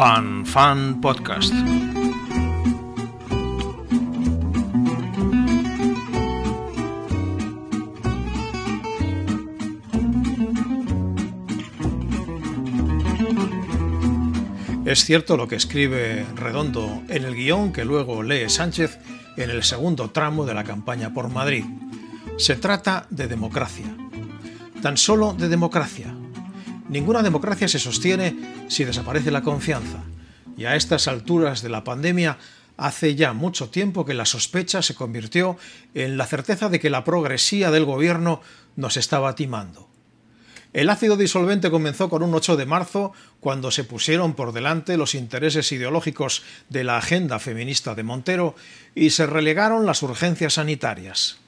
Fan Fan Podcast. Es cierto lo que escribe Redondo en el guion que luego lee Sánchez en el segundo tramo de la campaña por Madrid. Se trata de democracia. Tan solo de democracia. Ninguna democracia se sostiene si desaparece la confianza. Y a estas alturas de la pandemia hace ya mucho tiempo que la sospecha se convirtió en la certeza de que la progresía del gobierno nos estaba timando. El ácido disolvente comenzó con un 8 de marzo, cuando se pusieron por delante los intereses ideológicos de la agenda feminista de Montero y se relegaron las urgencias sanitarias.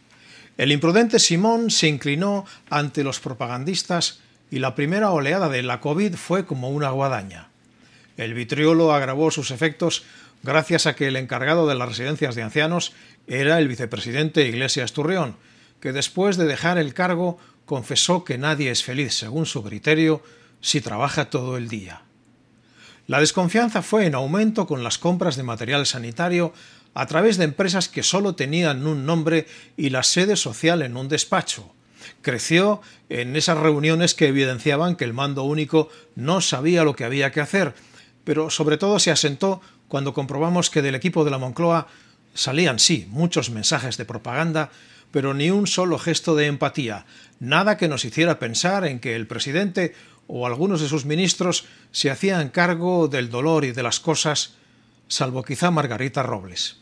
El imprudente Simón se inclinó ante los propagandistas y la primera oleada de la COVID fue como una guadaña. El vitriolo agravó sus efectos gracias a que el encargado de las residencias de ancianos era el vicepresidente Iglesias Turrión, que después de dejar el cargo confesó que nadie es feliz, según su criterio, si trabaja todo el día. La desconfianza fue en aumento con las compras de material sanitario a través de empresas que solo tenían un nombre y la sede social en un despacho. Creció en esas reuniones que evidenciaban que el mando único no sabía lo que había que hacer, pero sobre todo se asentó cuando comprobamos que del equipo de la Moncloa salían, sí, muchos mensajes de propaganda, pero ni un solo gesto de empatía, nada que nos hiciera pensar en que el presidente o algunos de sus ministros se hacían cargo del dolor y de las cosas, salvo quizá Margarita Robles.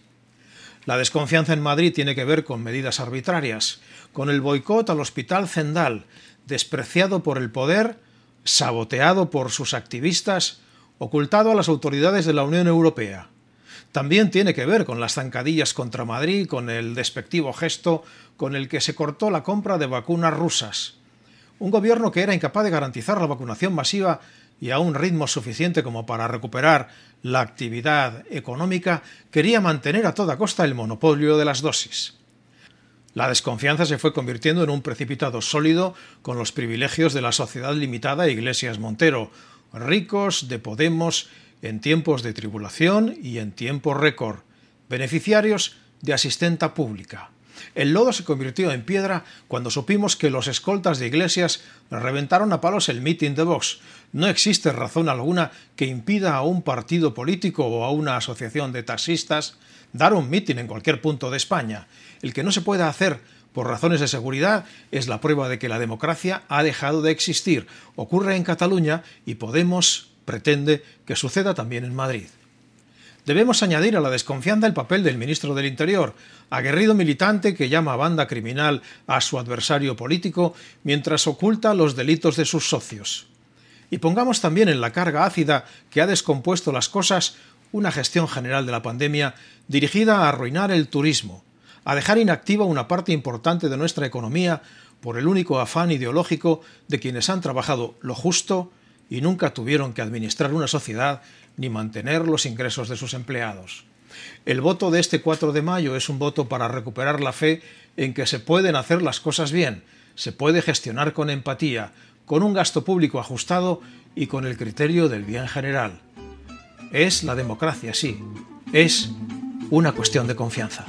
La desconfianza en Madrid tiene que ver con medidas arbitrarias, con el boicot al Hospital Zendal, despreciado por el poder, saboteado por sus activistas, ocultado a las autoridades de la Unión Europea. También tiene que ver con las zancadillas contra Madrid, con el despectivo gesto con el que se cortó la compra de vacunas rusas. Un gobierno que era incapaz de garantizar la vacunación masiva y a un ritmo suficiente como para recuperar la actividad económica, quería mantener a toda costa el monopolio de las dosis. La desconfianza se fue convirtiendo en un precipitado sólido con los privilegios de la sociedad limitada Iglesias Montero, ricos de Podemos en tiempos de tribulación y en tiempo récord, beneficiarios de asistenta pública. El lodo se convirtió en piedra cuando supimos que los escoltas de iglesias reventaron a palos el mitin de Vox. No existe razón alguna que impida a un partido político o a una asociación de taxistas dar un mitin en cualquier punto de España. El que no se pueda hacer por razones de seguridad es la prueba de que la democracia ha dejado de existir. Ocurre en Cataluña y Podemos pretende que suceda también en Madrid. Debemos añadir a la desconfianza el papel del ministro del Interior, aguerrido militante que llama banda criminal a su adversario político mientras oculta los delitos de sus socios. Y pongamos también en la carga ácida que ha descompuesto las cosas una gestión general de la pandemia dirigida a arruinar el turismo, a dejar inactiva una parte importante de nuestra economía por el único afán ideológico de quienes han trabajado lo justo y nunca tuvieron que administrar una sociedad ni mantener los ingresos de sus empleados. El voto de este 4 de mayo es un voto para recuperar la fe en que se pueden hacer las cosas bien, se puede gestionar con empatía, con un gasto público ajustado y con el criterio del bien general. Es la democracia, sí, es una cuestión de confianza.